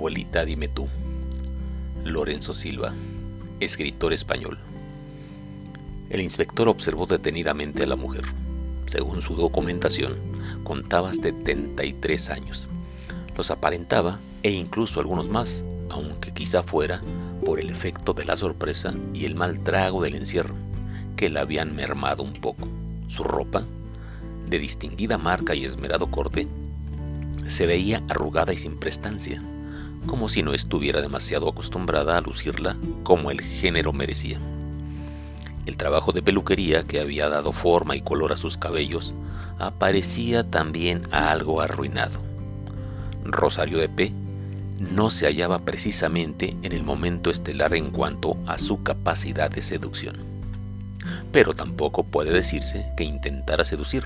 Abuelita, dime tú. Lorenzo Silva, escritor español. El inspector observó detenidamente a la mujer. Según su documentación, contaba 73 años. Los aparentaba e incluso algunos más, aunque quizá fuera por el efecto de la sorpresa y el mal trago del encierro, que la habían mermado un poco. Su ropa, de distinguida marca y esmerado corte, se veía arrugada y sin prestancia, como si no estuviera demasiado acostumbrada a lucirla como el género merecía. El trabajo de peluquería que había dado forma y color a sus cabellos aparecía también algo arruinado. Rosario de P no se hallaba precisamente en el momento estelar en cuanto a su capacidad de seducción. Pero tampoco puede decirse que intentara seducir,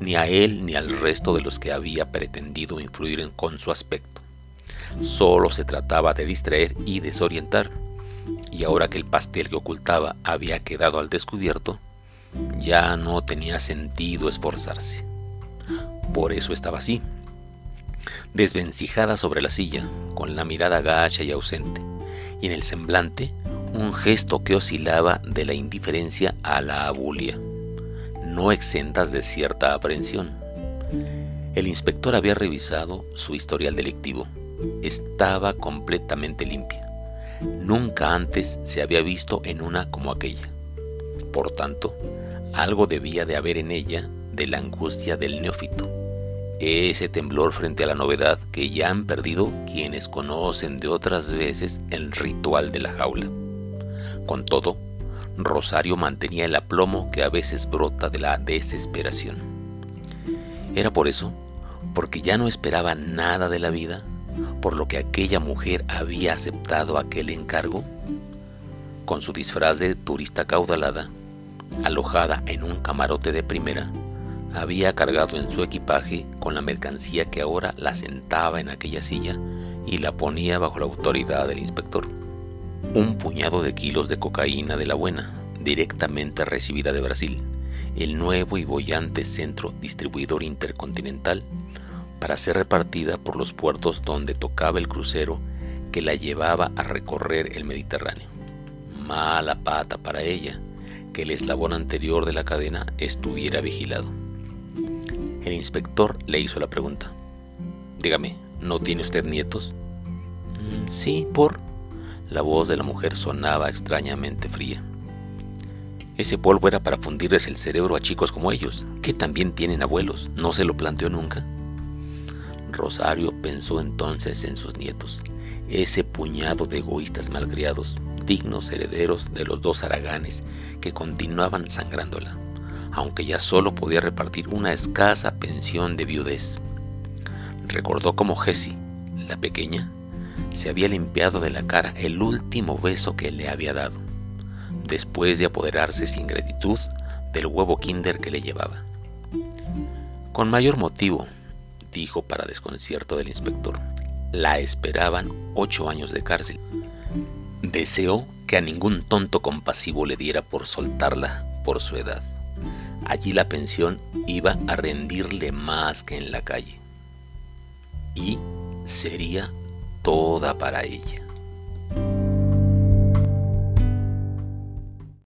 ni a él ni al resto de los que había pretendido influir con su aspecto. Solo se trataba de distraer y desorientar, y ahora que el pastel que ocultaba había quedado al descubierto, ya no tenía sentido esforzarse. Por eso estaba así, desvencijada sobre la silla, con la mirada gacha y ausente, y en el semblante un gesto que oscilaba de la indiferencia a la abulia no exentas de cierta aprehensión. El inspector había revisado su historial delictivo. Estaba completamente limpia. Nunca antes se había visto en una como aquella. Por tanto, algo debía de haber en ella de la angustia del neófito. Ese temblor frente a la novedad que ya han perdido quienes conocen de otras veces el ritual de la jaula. Con todo, Rosario mantenía el aplomo que a veces brota de la desesperación. Era por eso, porque ya no esperaba nada de la vida, por lo que aquella mujer había aceptado aquel encargo. Con su disfraz de turista caudalada, alojada en un camarote de primera, había cargado en su equipaje con la mercancía que ahora la sentaba en aquella silla y la ponía bajo la autoridad del inspector un puñado de kilos de cocaína de la buena, directamente recibida de Brasil, el nuevo y bollante centro distribuidor intercontinental, para ser repartida por los puertos donde tocaba el crucero que la llevaba a recorrer el Mediterráneo. Mala pata para ella que el eslabón anterior de la cadena estuviera vigilado. El inspector le hizo la pregunta. Dígame, ¿no tiene usted nietos? Mm, sí, por... La voz de la mujer sonaba extrañamente fría. Ese polvo era para fundirles el cerebro a chicos como ellos, que también tienen abuelos. ¿No se lo planteó nunca? Rosario pensó entonces en sus nietos, ese puñado de egoístas malcriados, dignos herederos de los dos haraganes que continuaban sangrándola, aunque ya solo podía repartir una escasa pensión de viudez. Recordó cómo Jessie, la pequeña, se había limpiado de la cara el último beso que le había dado, después de apoderarse sin gratitud del huevo kinder que le llevaba. Con mayor motivo, dijo para desconcierto del inspector, la esperaban ocho años de cárcel. Deseó que a ningún tonto compasivo le diera por soltarla por su edad. Allí la pensión iba a rendirle más que en la calle. Y sería toda para ella.